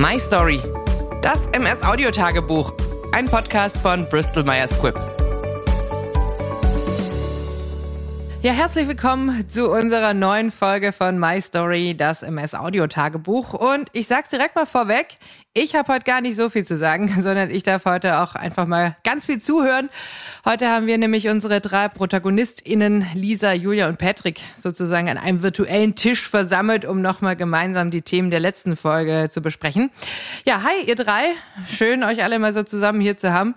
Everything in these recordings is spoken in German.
My Story. Das MS Audio Tagebuch. Ein Podcast von Bristol Myers Squibb. Ja, herzlich willkommen zu unserer neuen Folge von My Story, das MS Audio Tagebuch. Und ich sag's direkt mal vorweg, ich habe heute gar nicht so viel zu sagen, sondern ich darf heute auch einfach mal ganz viel zuhören. Heute haben wir nämlich unsere drei ProtagonistInnen Lisa, Julia und Patrick sozusagen an einem virtuellen Tisch versammelt, um nochmal gemeinsam die Themen der letzten Folge zu besprechen. Ja, hi ihr drei. Schön, euch alle mal so zusammen hier zu haben.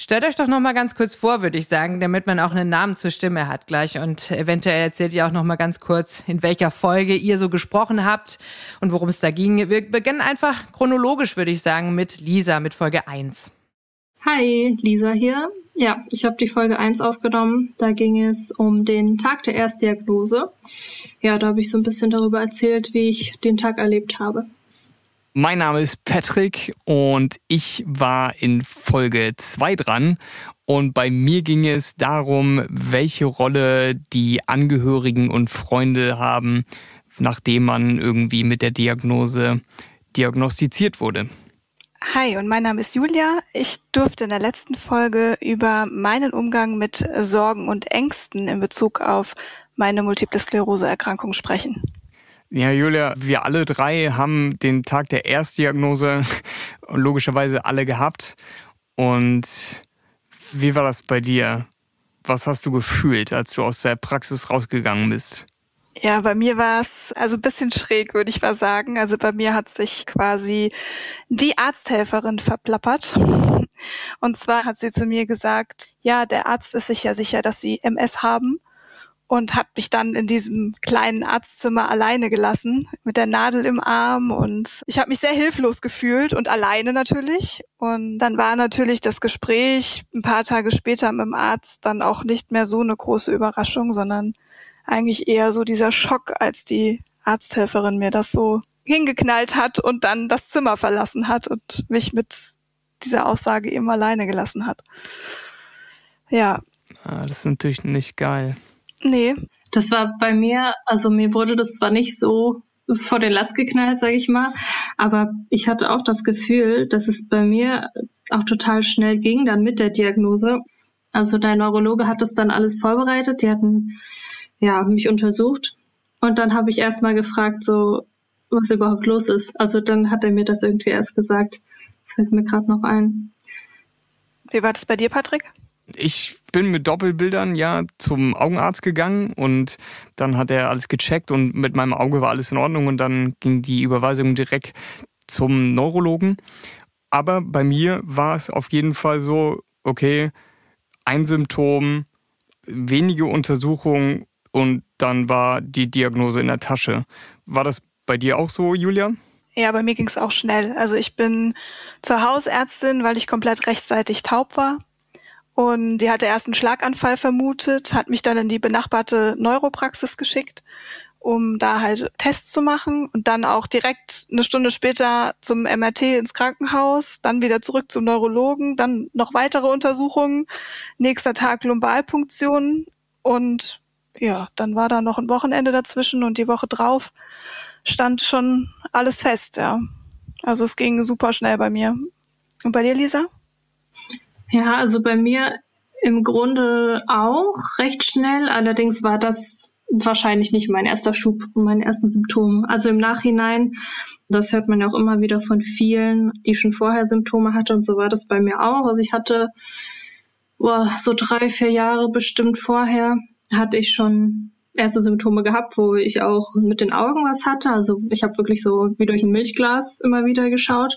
Stellt euch doch noch mal ganz kurz vor, würde ich sagen, damit man auch einen Namen zur Stimme hat gleich und eventuell erzählt ihr auch noch mal ganz kurz, in welcher Folge ihr so gesprochen habt und worum es da ging. Wir beginnen einfach chronologisch, würde ich sagen, mit Lisa, mit Folge 1. Hi, Lisa hier. Ja, ich habe die Folge 1 aufgenommen. Da ging es um den Tag der Erstdiagnose. Ja, da habe ich so ein bisschen darüber erzählt, wie ich den Tag erlebt habe. Mein Name ist Patrick und ich war in Folge 2 dran. Und bei mir ging es darum, welche Rolle die Angehörigen und Freunde haben, nachdem man irgendwie mit der Diagnose diagnostiziert wurde. Hi, und mein Name ist Julia. Ich durfte in der letzten Folge über meinen Umgang mit Sorgen und Ängsten in Bezug auf meine Multiple Sklerose-Erkrankung sprechen. Ja, Julia, wir alle drei haben den Tag der Erstdiagnose logischerweise alle gehabt. Und wie war das bei dir? Was hast du gefühlt, als du aus der Praxis rausgegangen bist? Ja, bei mir war es also ein bisschen schräg, würde ich mal sagen. Also bei mir hat sich quasi die Arzthelferin verplappert. Und zwar hat sie zu mir gesagt, ja, der Arzt ist sich ja sicher, dass sie MS haben und hat mich dann in diesem kleinen Arztzimmer alleine gelassen mit der Nadel im Arm und ich habe mich sehr hilflos gefühlt und alleine natürlich und dann war natürlich das Gespräch ein paar Tage später mit dem Arzt dann auch nicht mehr so eine große Überraschung, sondern eigentlich eher so dieser Schock, als die Arzthelferin mir das so hingeknallt hat und dann das Zimmer verlassen hat und mich mit dieser Aussage eben alleine gelassen hat. Ja. Ah, das ist natürlich nicht geil. Nee. Das war bei mir, also mir wurde das zwar nicht so vor den Last geknallt, sage ich mal, aber ich hatte auch das Gefühl, dass es bei mir auch total schnell ging dann mit der Diagnose. Also dein Neurologe hat das dann alles vorbereitet, die hatten ja mich untersucht und dann habe ich erst mal gefragt, so was überhaupt los ist. Also dann hat er mir das irgendwie erst gesagt. Das fällt mir gerade noch ein. Wie war das bei dir, Patrick? Ich bin mit Doppelbildern ja zum Augenarzt gegangen und dann hat er alles gecheckt und mit meinem Auge war alles in Ordnung und dann ging die Überweisung direkt zum Neurologen. Aber bei mir war es auf jeden Fall so, okay, ein Symptom, wenige Untersuchungen und dann war die Diagnose in der Tasche. War das bei dir auch so, Julia? Ja, bei mir ging es auch schnell. Also ich bin zur Hausärztin, weil ich komplett rechtzeitig taub war. Und die hatte erst einen Schlaganfall vermutet, hat mich dann in die benachbarte Neuropraxis geschickt, um da halt Tests zu machen und dann auch direkt eine Stunde später zum MRT ins Krankenhaus, dann wieder zurück zum Neurologen, dann noch weitere Untersuchungen, nächster Tag Lumbalpunktion und ja, dann war da noch ein Wochenende dazwischen und die Woche drauf stand schon alles fest, ja. Also es ging super schnell bei mir. Und bei dir, Lisa? Ja, also bei mir im Grunde auch recht schnell. Allerdings war das wahrscheinlich nicht mein erster Schub und meine ersten Symptome. Also im Nachhinein, das hört man ja auch immer wieder von vielen, die schon vorher Symptome hatte und so war das bei mir auch. Also ich hatte boah, so drei, vier Jahre bestimmt vorher hatte ich schon erste Symptome gehabt, wo ich auch mit den Augen was hatte. Also ich habe wirklich so wie durch ein Milchglas immer wieder geschaut.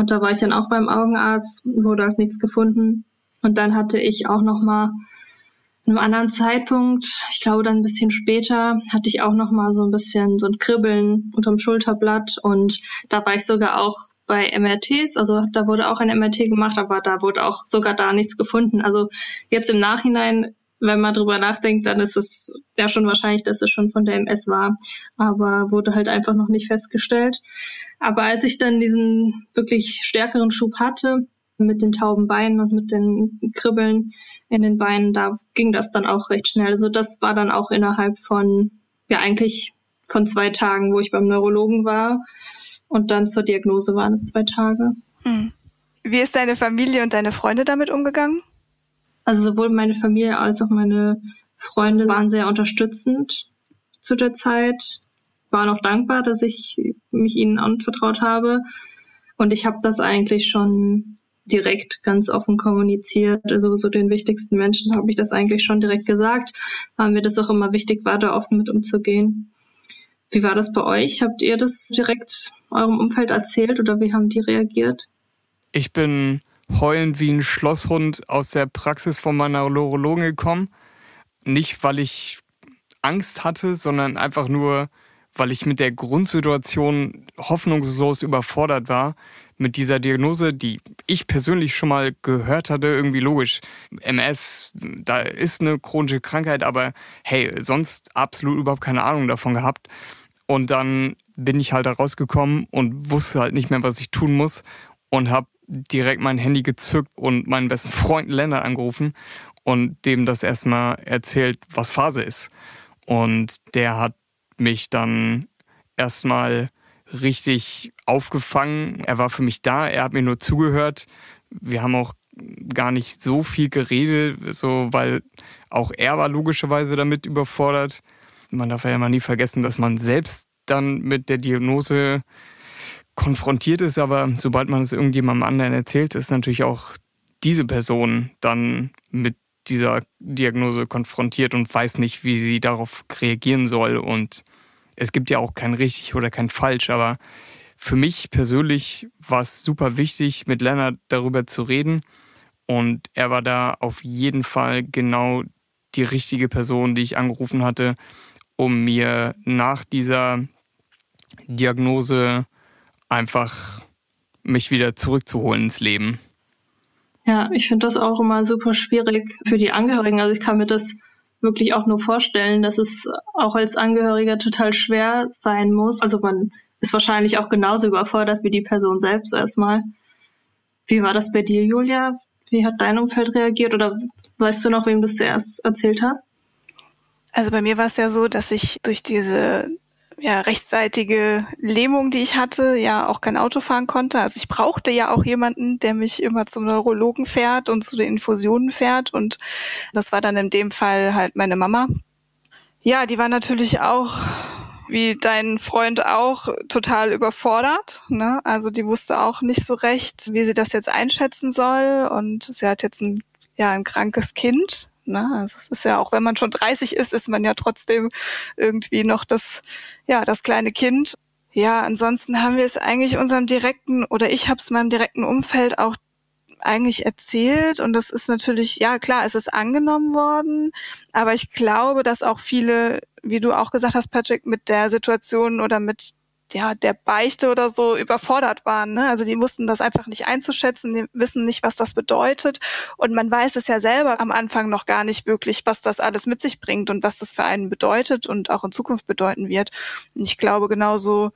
Und da war ich dann auch beim Augenarzt, wurde halt nichts gefunden. Und dann hatte ich auch noch mal einem anderen Zeitpunkt, ich glaube dann ein bisschen später, hatte ich auch noch mal so ein bisschen so ein Kribbeln unterm Schulterblatt und da war ich sogar auch bei MRTs, also da wurde auch ein MRT gemacht, aber da wurde auch sogar da nichts gefunden. Also jetzt im Nachhinein, wenn man drüber nachdenkt, dann ist es ja schon wahrscheinlich, dass es schon von der MS war, aber wurde halt einfach noch nicht festgestellt. Aber als ich dann diesen wirklich stärkeren Schub hatte, mit den tauben Beinen und mit den Kribbeln in den Beinen, da ging das dann auch recht schnell. Also das war dann auch innerhalb von, ja eigentlich von zwei Tagen, wo ich beim Neurologen war. Und dann zur Diagnose waren es zwei Tage. Hm. Wie ist deine Familie und deine Freunde damit umgegangen? Also sowohl meine Familie als auch meine Freunde waren sehr unterstützend zu der Zeit, waren auch dankbar, dass ich mich ihnen anvertraut habe. Und ich habe das eigentlich schon direkt ganz offen kommuniziert. Also so den wichtigsten Menschen habe ich das eigentlich schon direkt gesagt, weil mir das auch immer wichtig war, da offen mit umzugehen. Wie war das bei euch? Habt ihr das direkt eurem Umfeld erzählt oder wie haben die reagiert? Ich bin heulend wie ein Schlosshund aus der Praxis von meiner Neurologin gekommen. Nicht, weil ich Angst hatte, sondern einfach nur, weil ich mit der Grundsituation hoffnungslos überfordert war. Mit dieser Diagnose, die ich persönlich schon mal gehört hatte, irgendwie logisch. MS, da ist eine chronische Krankheit, aber hey, sonst absolut überhaupt keine Ahnung davon gehabt. Und dann bin ich halt da rausgekommen und wusste halt nicht mehr, was ich tun muss und habe direkt mein Handy gezückt und meinen besten Freund Lennart angerufen und dem das erstmal erzählt, was Phase ist. Und der hat mich dann erstmal richtig aufgefangen. Er war für mich da, er hat mir nur zugehört. Wir haben auch gar nicht so viel geredet, so weil auch er war logischerweise damit überfordert. Man darf ja immer nie vergessen, dass man selbst dann mit der Diagnose konfrontiert ist, aber sobald man es irgendjemandem anderen erzählt, ist natürlich auch diese Person dann mit dieser Diagnose konfrontiert und weiß nicht, wie sie darauf reagieren soll. Und es gibt ja auch kein richtig oder kein falsch, aber für mich persönlich war es super wichtig, mit Lennart darüber zu reden. Und er war da auf jeden Fall genau die richtige Person, die ich angerufen hatte, um mir nach dieser Diagnose einfach mich wieder zurückzuholen ins Leben. Ja, ich finde das auch immer super schwierig für die Angehörigen. Also ich kann mir das wirklich auch nur vorstellen, dass es auch als Angehöriger total schwer sein muss. Also man ist wahrscheinlich auch genauso überfordert wie die Person selbst erstmal. Wie war das bei dir, Julia? Wie hat dein Umfeld reagiert? Oder weißt du noch, wem du es zuerst erzählt hast? Also bei mir war es ja so, dass ich durch diese ja, rechtzeitige Lähmung, die ich hatte, ja auch kein Auto fahren konnte. Also ich brauchte ja auch jemanden, der mich immer zum Neurologen fährt und zu den Infusionen fährt. Und das war dann in dem Fall halt meine Mama. Ja, die war natürlich auch wie dein Freund auch total überfordert. Ne? Also die wusste auch nicht so recht, wie sie das jetzt einschätzen soll. Und sie hat jetzt ein, ja, ein krankes Kind. Ne? Also es ist ja auch, wenn man schon 30 ist, ist man ja trotzdem irgendwie noch das, ja, das kleine Kind. Ja, ansonsten haben wir es eigentlich unserem direkten oder ich habe es meinem direkten Umfeld auch eigentlich erzählt und das ist natürlich, ja klar, es ist angenommen worden, aber ich glaube, dass auch viele, wie du auch gesagt hast, Patrick, mit der Situation oder mit ja, der Beichte oder so überfordert waren. Ne? Also die mussten das einfach nicht einzuschätzen, die wissen nicht, was das bedeutet. Und man weiß es ja selber am Anfang noch gar nicht wirklich, was das alles mit sich bringt und was das für einen bedeutet und auch in Zukunft bedeuten wird. Und ich glaube, genauso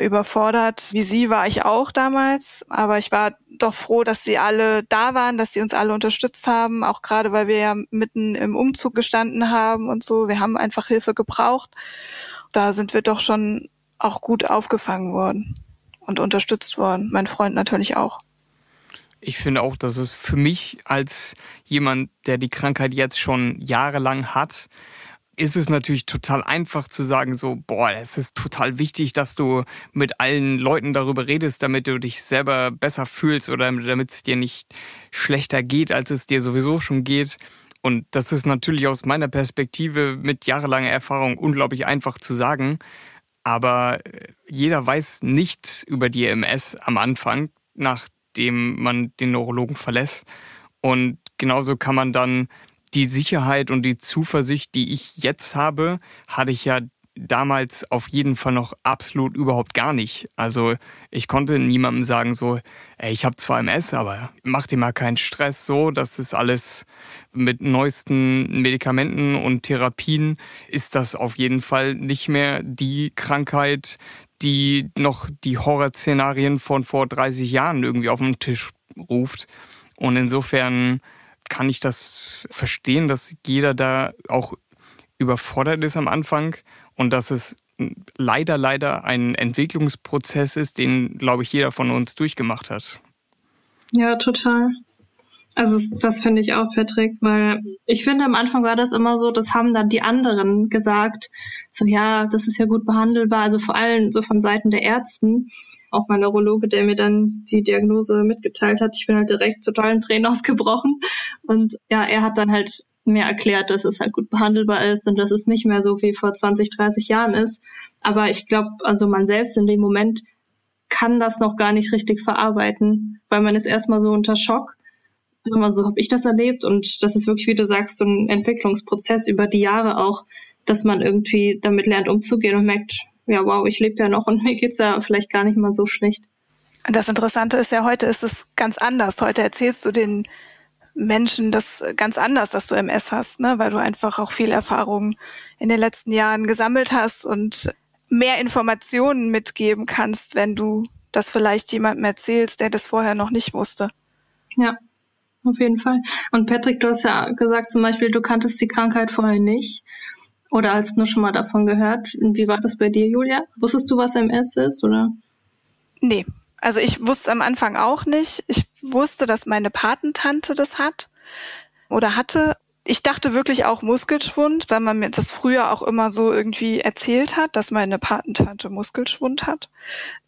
überfordert wie sie war ich auch damals. Aber ich war doch froh, dass sie alle da waren, dass sie uns alle unterstützt haben, auch gerade weil wir ja mitten im Umzug gestanden haben und so. Wir haben einfach Hilfe gebraucht. Da sind wir doch schon auch gut aufgefangen worden und unterstützt worden. Mein Freund natürlich auch. Ich finde auch, dass es für mich als jemand, der die Krankheit jetzt schon jahrelang hat, ist es natürlich total einfach zu sagen, so, boah, es ist total wichtig, dass du mit allen Leuten darüber redest, damit du dich selber besser fühlst oder damit es dir nicht schlechter geht, als es dir sowieso schon geht. Und das ist natürlich aus meiner Perspektive mit jahrelanger Erfahrung unglaublich einfach zu sagen aber äh, jeder weiß nichts über die MS am Anfang, nachdem man den Neurologen verlässt. Und genauso kann man dann die Sicherheit und die Zuversicht, die ich jetzt habe, hatte ich ja damals auf jeden Fall noch absolut überhaupt gar nicht. Also ich konnte niemandem sagen so, ey, ich habe zwar MS, aber mach dir mal keinen Stress so, das ist alles mit neuesten Medikamenten und Therapien ist das auf jeden Fall nicht mehr die Krankheit, die noch die Horrorszenarien von vor 30 Jahren irgendwie auf den Tisch ruft. Und insofern kann ich das verstehen, dass jeder da auch überfordert ist am Anfang und dass es leider, leider ein Entwicklungsprozess ist, den, glaube ich, jeder von uns durchgemacht hat. Ja, total. Also das finde ich auch, Patrick, weil ich finde, am Anfang war das immer so, das haben dann die anderen gesagt, so ja, das ist ja gut behandelbar, also vor allem so von Seiten der Ärzten. Auch mein Neurologe, der mir dann die Diagnose mitgeteilt hat, ich bin halt direkt zu tollen Tränen ausgebrochen. Und ja, er hat dann halt mir erklärt, dass es halt gut behandelbar ist und dass es nicht mehr so wie vor 20, 30 Jahren ist. Aber ich glaube, also man selbst in dem Moment kann das noch gar nicht richtig verarbeiten, weil man ist erstmal so unter Schock Immer so habe ich das erlebt und das ist wirklich, wie du sagst, so ein Entwicklungsprozess über die Jahre auch, dass man irgendwie damit lernt umzugehen und merkt, ja wow, ich lebe ja noch und mir geht's ja vielleicht gar nicht mal so schlecht. Das Interessante ist ja, heute ist es ganz anders. Heute erzählst du den Menschen das ganz anders, dass du MS hast, ne? weil du einfach auch viel Erfahrung in den letzten Jahren gesammelt hast und mehr Informationen mitgeben kannst, wenn du das vielleicht jemandem erzählst, der das vorher noch nicht wusste. Ja, auf jeden Fall. Und Patrick, du hast ja gesagt zum Beispiel, du kanntest die Krankheit vorher nicht oder hast nur schon mal davon gehört. Wie war das bei dir, Julia? Wusstest du, was MS ist oder? Nee, also ich wusste am Anfang auch nicht. Ich wusste, dass meine Patentante das hat oder hatte ich dachte wirklich auch Muskelschwund, weil man mir das früher auch immer so irgendwie erzählt hat, dass meine Patentante Muskelschwund hat.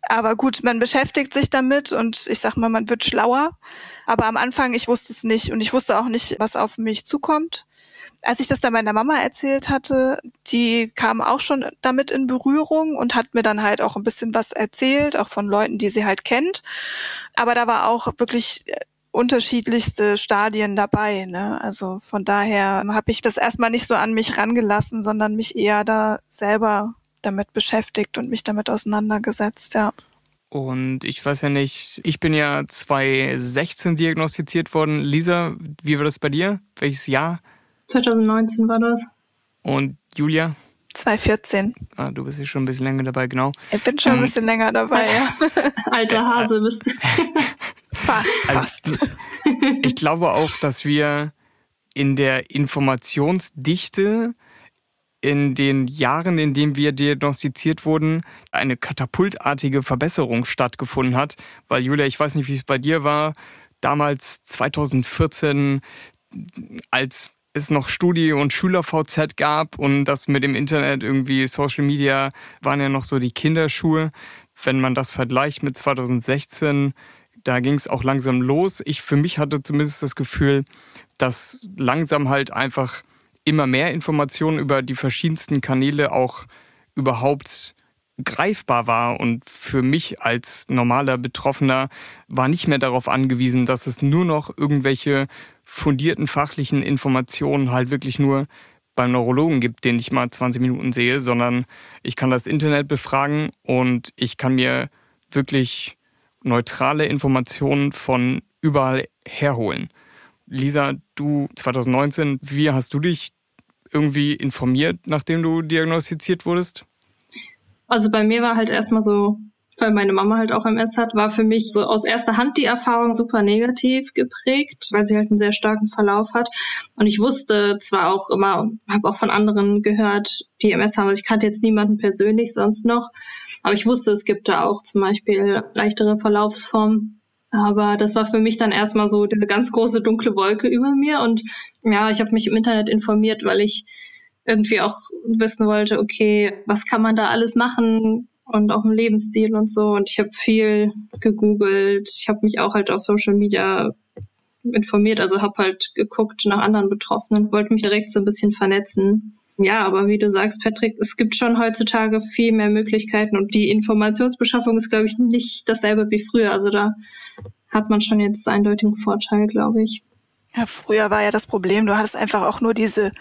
Aber gut, man beschäftigt sich damit und ich sag mal, man wird schlauer. Aber am Anfang, ich wusste es nicht und ich wusste auch nicht, was auf mich zukommt. Als ich das dann meiner Mama erzählt hatte, die kam auch schon damit in Berührung und hat mir dann halt auch ein bisschen was erzählt, auch von Leuten, die sie halt kennt. Aber da war auch wirklich unterschiedlichste Stadien dabei. Ne? Also von daher habe ich das erstmal nicht so an mich rangelassen, sondern mich eher da selber damit beschäftigt und mich damit auseinandergesetzt, ja. Und ich weiß ja nicht, ich bin ja 2016 diagnostiziert worden. Lisa, wie war das bei dir? Welches Jahr? 2019 war das. Und Julia? 2014. Ah, du bist ja schon ein bisschen länger dabei, genau. Ich bin schon ähm, ein bisschen länger dabei, ja. Alter Hase bist du. Fast, also, fast. Ich glaube auch, dass wir in der Informationsdichte in den Jahren, in denen wir diagnostiziert wurden, eine katapultartige Verbesserung stattgefunden hat. Weil Julia, ich weiß nicht, wie es bei dir war, damals 2014, als es noch Studi- und Schüler-VZ gab und das mit dem Internet irgendwie Social Media waren ja noch so die Kinderschuhe. Wenn man das vergleicht mit 2016, da ging es auch langsam los. Ich für mich hatte zumindest das Gefühl, dass langsam halt einfach immer mehr Informationen über die verschiedensten Kanäle auch überhaupt greifbar war und für mich als normaler Betroffener war nicht mehr darauf angewiesen, dass es nur noch irgendwelche fundierten fachlichen Informationen halt wirklich nur beim Neurologen gibt, den ich mal 20 Minuten sehe, sondern ich kann das Internet befragen und ich kann mir wirklich neutrale Informationen von überall herholen. Lisa, du 2019, wie hast du dich irgendwie informiert, nachdem du diagnostiziert wurdest? Also bei mir war halt erstmal so, weil meine Mama halt auch MS hat, war für mich so aus erster Hand die Erfahrung super negativ geprägt, weil sie halt einen sehr starken Verlauf hat. Und ich wusste zwar auch immer, habe auch von anderen gehört, die MS haben, also ich kannte jetzt niemanden persönlich sonst noch, aber ich wusste, es gibt da auch zum Beispiel leichtere Verlaufsformen. Aber das war für mich dann erstmal so diese ganz große dunkle Wolke über mir. Und ja, ich habe mich im Internet informiert, weil ich irgendwie auch wissen wollte, okay, was kann man da alles machen und auch im Lebensstil und so. Und ich habe viel gegoogelt. Ich habe mich auch halt auf Social Media informiert, also habe halt geguckt nach anderen Betroffenen, wollte mich direkt so ein bisschen vernetzen. Ja, aber wie du sagst, Patrick, es gibt schon heutzutage viel mehr Möglichkeiten und die Informationsbeschaffung ist, glaube ich, nicht dasselbe wie früher. Also da hat man schon jetzt eindeutigen Vorteil, glaube ich. Ja, früher war ja das Problem, du hattest einfach auch nur diese,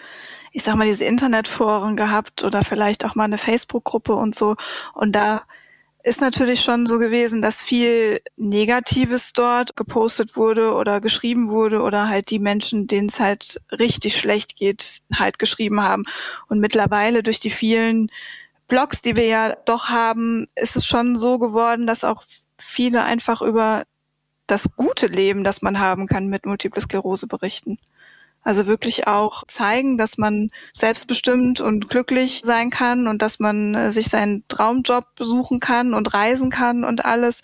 ich sag mal, diese Internetforen gehabt oder vielleicht auch mal eine Facebook-Gruppe und so. Und da ist natürlich schon so gewesen, dass viel Negatives dort gepostet wurde oder geschrieben wurde oder halt die Menschen, denen es halt richtig schlecht geht, halt geschrieben haben. Und mittlerweile durch die vielen Blogs, die wir ja doch haben, ist es schon so geworden, dass auch viele einfach über das gute Leben, das man haben kann mit Multiple Sklerose berichten. Also wirklich auch zeigen, dass man selbstbestimmt und glücklich sein kann und dass man äh, sich seinen Traumjob besuchen kann und reisen kann und alles.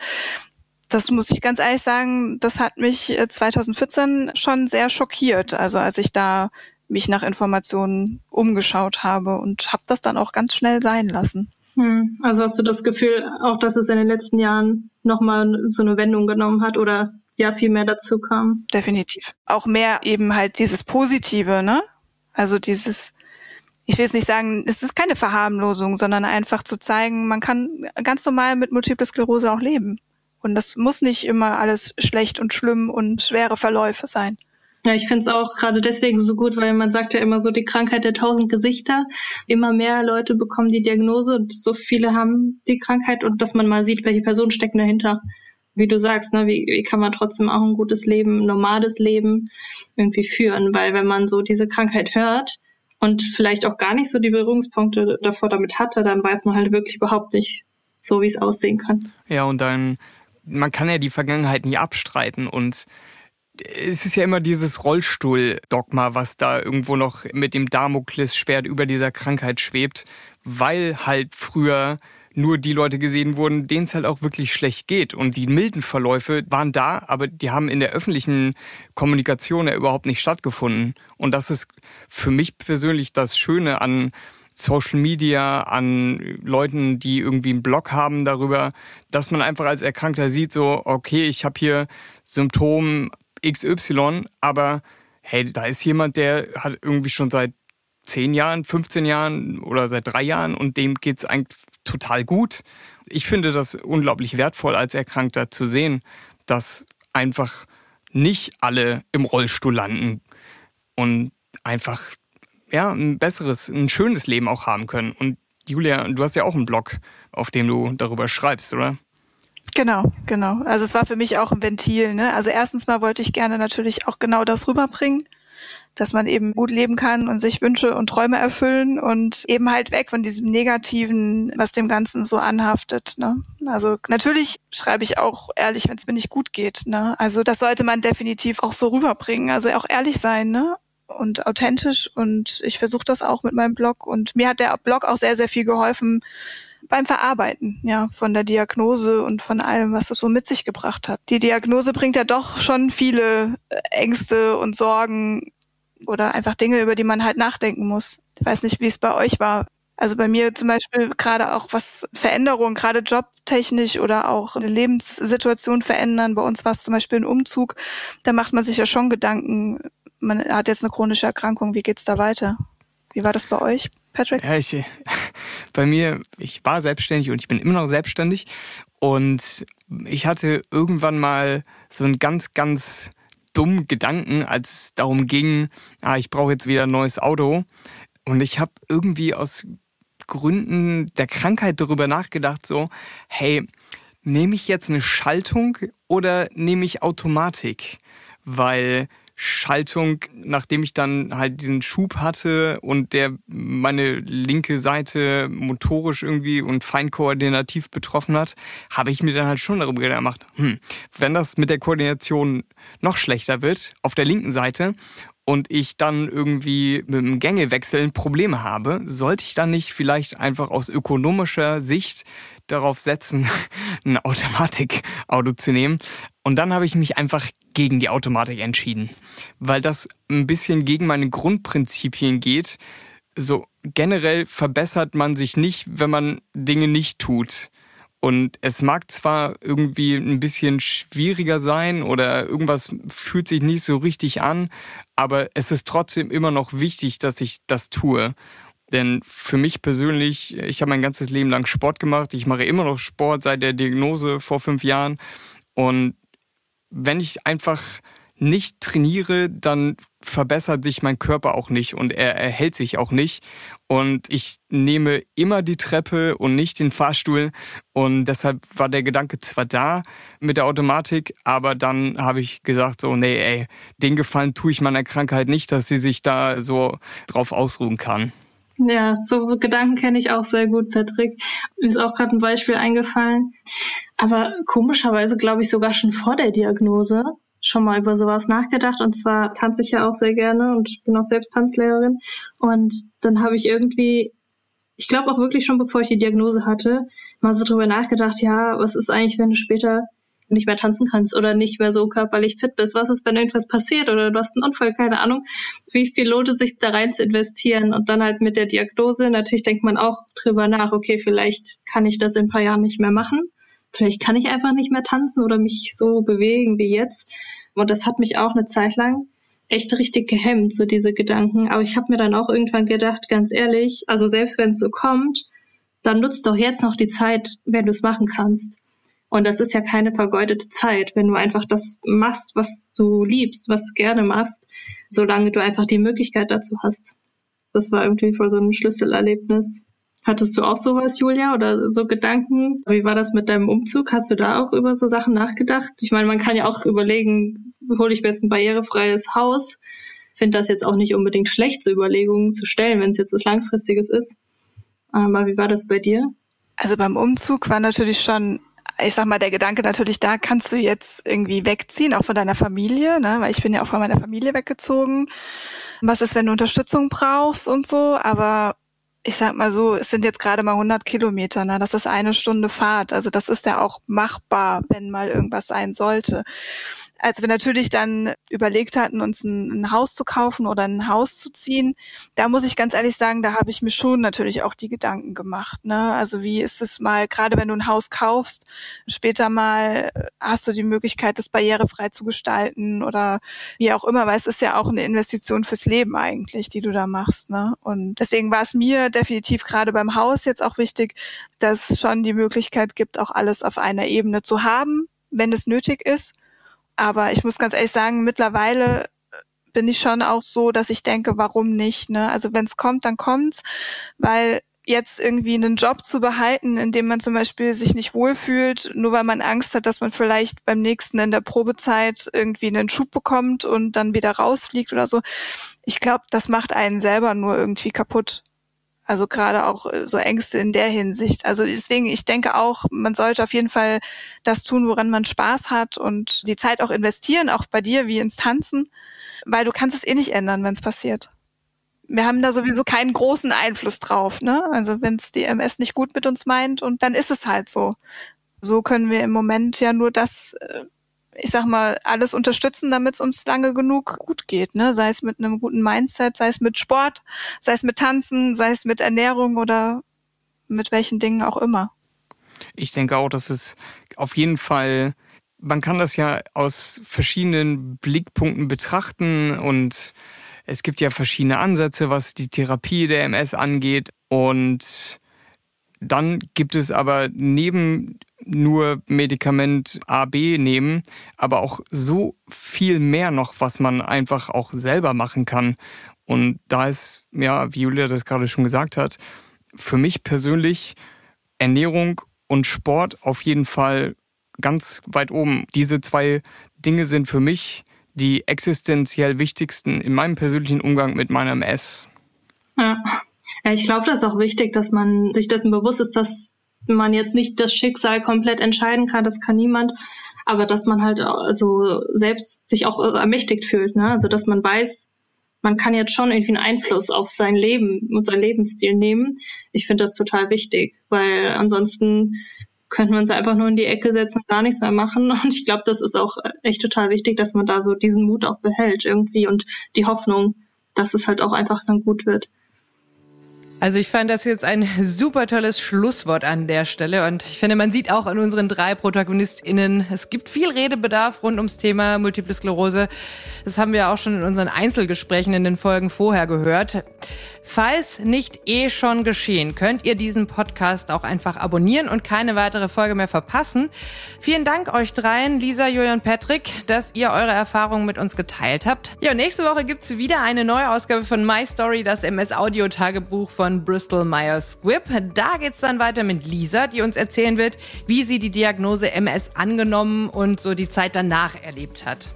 Das muss ich ganz ehrlich sagen, das hat mich 2014 äh, schon sehr schockiert. Also als ich da mich nach Informationen umgeschaut habe und habe das dann auch ganz schnell sein lassen. Hm. Also hast du das Gefühl, auch dass es in den letzten Jahren nochmal so eine Wendung genommen hat oder ja viel mehr dazu kam. Definitiv. Auch mehr eben halt dieses Positive, ne? Also dieses, ich will jetzt nicht sagen, es ist keine Verharmlosung, sondern einfach zu zeigen, man kann ganz normal mit Multiple Sklerose auch leben. Und das muss nicht immer alles schlecht und schlimm und schwere Verläufe sein. Ja, ich finde es auch gerade deswegen so gut, weil man sagt ja immer so die Krankheit der tausend Gesichter. Immer mehr Leute bekommen die Diagnose und so viele haben die Krankheit und dass man mal sieht, welche Personen stecken dahinter wie du sagst, ne, wie, wie kann man trotzdem auch ein gutes Leben, ein normales Leben irgendwie führen? Weil wenn man so diese Krankheit hört und vielleicht auch gar nicht so die Berührungspunkte davor damit hatte, dann weiß man halt wirklich überhaupt nicht so, wie es aussehen kann. Ja, und dann, man kann ja die Vergangenheit nie abstreiten und es ist ja immer dieses Rollstuhl-Dogma, was da irgendwo noch mit dem Damoklesschwert über dieser Krankheit schwebt, weil halt früher nur die Leute gesehen wurden, denen es halt auch wirklich schlecht geht. Und die milden Verläufe waren da, aber die haben in der öffentlichen Kommunikation ja überhaupt nicht stattgefunden. Und das ist für mich persönlich das Schöne an Social Media, an Leuten, die irgendwie einen Blog haben darüber, dass man einfach als Erkrankter sieht, so, okay, ich habe hier Symptom XY, aber hey, da ist jemand, der hat irgendwie schon seit 10 Jahren, 15 Jahren oder seit drei Jahren und dem geht es eigentlich total gut. Ich finde das unglaublich wertvoll als Erkrankter zu sehen, dass einfach nicht alle im Rollstuhl landen und einfach ja, ein besseres, ein schönes Leben auch haben können. Und Julia, du hast ja auch einen Blog, auf dem du darüber schreibst, oder? Genau, genau. Also es war für mich auch ein Ventil. Ne? Also erstens mal wollte ich gerne natürlich auch genau das rüberbringen, dass man eben gut leben kann und sich Wünsche und Träume erfüllen und eben halt weg von diesem Negativen, was dem Ganzen so anhaftet. Ne? Also natürlich schreibe ich auch ehrlich, wenn es mir nicht gut geht. Ne? Also das sollte man definitiv auch so rüberbringen. Also auch ehrlich sein, ne? Und authentisch. Und ich versuche das auch mit meinem Blog. Und mir hat der Blog auch sehr, sehr viel geholfen, beim Verarbeiten, ja, von der Diagnose und von allem, was das so mit sich gebracht hat. Die Diagnose bringt ja doch schon viele Ängste und Sorgen oder einfach Dinge, über die man halt nachdenken muss. Ich weiß nicht, wie es bei euch war. Also bei mir zum Beispiel gerade auch was Veränderungen, gerade jobtechnisch oder auch eine Lebenssituation verändern. Bei uns war es zum Beispiel ein Umzug. Da macht man sich ja schon Gedanken. Man hat jetzt eine chronische Erkrankung. Wie geht's da weiter? Wie war das bei euch, Patrick? Ja, ich, bei mir, ich war selbstständig und ich bin immer noch selbstständig. Und ich hatte irgendwann mal so ein ganz, ganz dummen Gedanken, als es darum ging, ah, ich brauche jetzt wieder ein neues Auto. Und ich habe irgendwie aus Gründen der Krankheit darüber nachgedacht, so, hey, nehme ich jetzt eine Schaltung oder nehme ich Automatik? Weil Schaltung, nachdem ich dann halt diesen Schub hatte und der meine linke Seite motorisch irgendwie und fein koordinativ betroffen hat, habe ich mir dann halt schon darüber gemacht, hm, wenn das mit der Koordination noch schlechter wird auf der linken Seite und ich dann irgendwie mit dem Gängewechseln Probleme habe, sollte ich dann nicht vielleicht einfach aus ökonomischer Sicht darauf setzen, ein Automatikauto zu nehmen. Und dann habe ich mich einfach gegen die Automatik entschieden, weil das ein bisschen gegen meine Grundprinzipien geht. So generell verbessert man sich nicht, wenn man Dinge nicht tut. Und es mag zwar irgendwie ein bisschen schwieriger sein oder irgendwas fühlt sich nicht so richtig an, aber es ist trotzdem immer noch wichtig, dass ich das tue. Denn für mich persönlich, ich habe mein ganzes Leben lang Sport gemacht. Ich mache immer noch Sport seit der Diagnose vor fünf Jahren. Und wenn ich einfach nicht trainiere, dann verbessert sich mein Körper auch nicht und er erhält sich auch nicht. Und ich nehme immer die Treppe und nicht den Fahrstuhl. Und deshalb war der Gedanke zwar da mit der Automatik, aber dann habe ich gesagt, so, nee, ey, den Gefallen tue ich meiner Krankheit nicht, dass sie sich da so drauf ausruhen kann. Ja, so Gedanken kenne ich auch sehr gut, Patrick. Mir ist auch gerade ein Beispiel eingefallen. Aber komischerweise glaube ich sogar schon vor der Diagnose schon mal über sowas nachgedacht. Und zwar tanze ich ja auch sehr gerne und bin auch selbst Tanzlehrerin. Und dann habe ich irgendwie, ich glaube auch wirklich schon bevor ich die Diagnose hatte, mal so drüber nachgedacht, ja, was ist eigentlich, wenn du später nicht mehr tanzen kannst oder nicht mehr so körperlich fit bist? Was ist, wenn irgendwas passiert oder du hast einen Unfall, keine Ahnung? Wie viel lohnt es sich da rein zu investieren? Und dann halt mit der Diagnose, natürlich denkt man auch drüber nach, okay, vielleicht kann ich das in ein paar Jahren nicht mehr machen. Vielleicht kann ich einfach nicht mehr tanzen oder mich so bewegen wie jetzt. Und das hat mich auch eine Zeit lang echt richtig gehemmt, so diese Gedanken. Aber ich habe mir dann auch irgendwann gedacht, ganz ehrlich, also selbst wenn es so kommt, dann nutzt doch jetzt noch die Zeit, wenn du es machen kannst. Und das ist ja keine vergeudete Zeit, wenn du einfach das machst, was du liebst, was du gerne machst, solange du einfach die Möglichkeit dazu hast. Das war irgendwie voll so ein Schlüsselerlebnis. Hattest du auch sowas, Julia, oder so Gedanken? Wie war das mit deinem Umzug? Hast du da auch über so Sachen nachgedacht? Ich meine, man kann ja auch überlegen, hole ich mir jetzt ein barrierefreies Haus? Finde das jetzt auch nicht unbedingt schlecht, so Überlegungen zu stellen, wenn es jetzt was Langfristiges ist. Aber wie war das bei dir? Also beim Umzug war natürlich schon ich sag mal, der Gedanke natürlich, da kannst du jetzt irgendwie wegziehen, auch von deiner Familie, ne? weil ich bin ja auch von meiner Familie weggezogen. Was ist, wenn du Unterstützung brauchst und so, aber ich sag mal so, es sind jetzt gerade mal 100 Kilometer, ne? das ist eine Stunde Fahrt. Also das ist ja auch machbar, wenn mal irgendwas sein sollte als wir natürlich dann überlegt hatten, uns ein, ein, Haus zu kaufen oder ein Haus zu ziehen, da muss ich ganz ehrlich sagen, da habe ich mir schon natürlich auch die Gedanken gemacht. Ne? Also wie ist es mal, gerade wenn du ein Haus kaufst, später mal äh, hast du die Möglichkeit, das barrierefrei zu gestalten oder wie auch immer, weil es ist ja auch eine Investition fürs Leben eigentlich, die du da machst. Ne? Und deswegen war es mir definitiv gerade beim Haus jetzt auch wichtig, dass es schon die Möglichkeit gibt, auch alles auf einer Ebene zu haben, wenn es nötig ist aber ich muss ganz ehrlich sagen, mittlerweile bin ich schon auch so, dass ich denke, warum nicht? Ne? Also wenn es kommt, dann kommt's, weil jetzt irgendwie einen Job zu behalten, in dem man zum Beispiel sich nicht wohlfühlt, nur weil man Angst hat, dass man vielleicht beim nächsten in der Probezeit irgendwie einen Schub bekommt und dann wieder rausfliegt oder so. Ich glaube, das macht einen selber nur irgendwie kaputt. Also gerade auch äh, so Ängste in der Hinsicht. Also deswegen, ich denke auch, man sollte auf jeden Fall das tun, woran man Spaß hat und die Zeit auch investieren, auch bei dir wie ins Tanzen, weil du kannst es eh nicht ändern, wenn es passiert. Wir haben da sowieso keinen großen Einfluss drauf, ne? Also wenn es die MS nicht gut mit uns meint und dann ist es halt so. So können wir im Moment ja nur das äh, ich sag mal, alles unterstützen, damit es uns lange genug gut geht, ne? Sei es mit einem guten Mindset, sei es mit Sport, sei es mit Tanzen, sei es mit Ernährung oder mit welchen Dingen auch immer. Ich denke auch, dass es auf jeden Fall, man kann das ja aus verschiedenen Blickpunkten betrachten und es gibt ja verschiedene Ansätze, was die Therapie der MS angeht und dann gibt es aber neben nur Medikament A, B nehmen, aber auch so viel mehr noch, was man einfach auch selber machen kann. Und da ist, ja, wie Julia das gerade schon gesagt hat, für mich persönlich Ernährung und Sport auf jeden Fall ganz weit oben. Diese zwei Dinge sind für mich die existenziell wichtigsten in meinem persönlichen Umgang mit meiner MS. Ja, ich glaube, das ist auch wichtig, dass man sich dessen bewusst ist, dass man jetzt nicht das Schicksal komplett entscheiden kann, das kann niemand, aber dass man halt also selbst sich auch ermächtigt fühlt, ne? Also dass man weiß, man kann jetzt schon irgendwie einen Einfluss auf sein Leben und sein Lebensstil nehmen. Ich finde das total wichtig, weil ansonsten könnten wir uns einfach nur in die Ecke setzen und gar nichts mehr machen. Und ich glaube, das ist auch echt total wichtig, dass man da so diesen Mut auch behält irgendwie und die Hoffnung, dass es halt auch einfach dann gut wird. Also ich fand das jetzt ein super tolles Schlusswort an der Stelle und ich finde, man sieht auch an unseren drei ProtagonistInnen, es gibt viel Redebedarf rund ums Thema Multiple Sklerose. Das haben wir auch schon in unseren Einzelgesprächen in den Folgen vorher gehört. Falls nicht eh schon geschehen, könnt ihr diesen Podcast auch einfach abonnieren und keine weitere Folge mehr verpassen. Vielen Dank euch dreien, Lisa, Julian, Patrick, dass ihr eure Erfahrungen mit uns geteilt habt. Ja, nächste Woche gibt's wieder eine neue Ausgabe von My Story, das MS-Audio-Tagebuch von Bristol Myers Squibb. Da geht's dann weiter mit Lisa, die uns erzählen wird, wie sie die Diagnose MS angenommen und so die Zeit danach erlebt hat.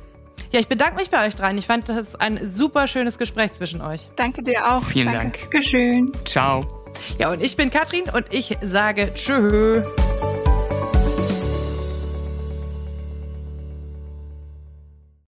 Ja, ich bedanke mich bei euch dreien. Ich fand das ein super schönes Gespräch zwischen euch. Danke dir auch. Vielen Danke. Dank. Dankeschön. Ciao. Ja, und ich bin Katrin und ich sage Tschö.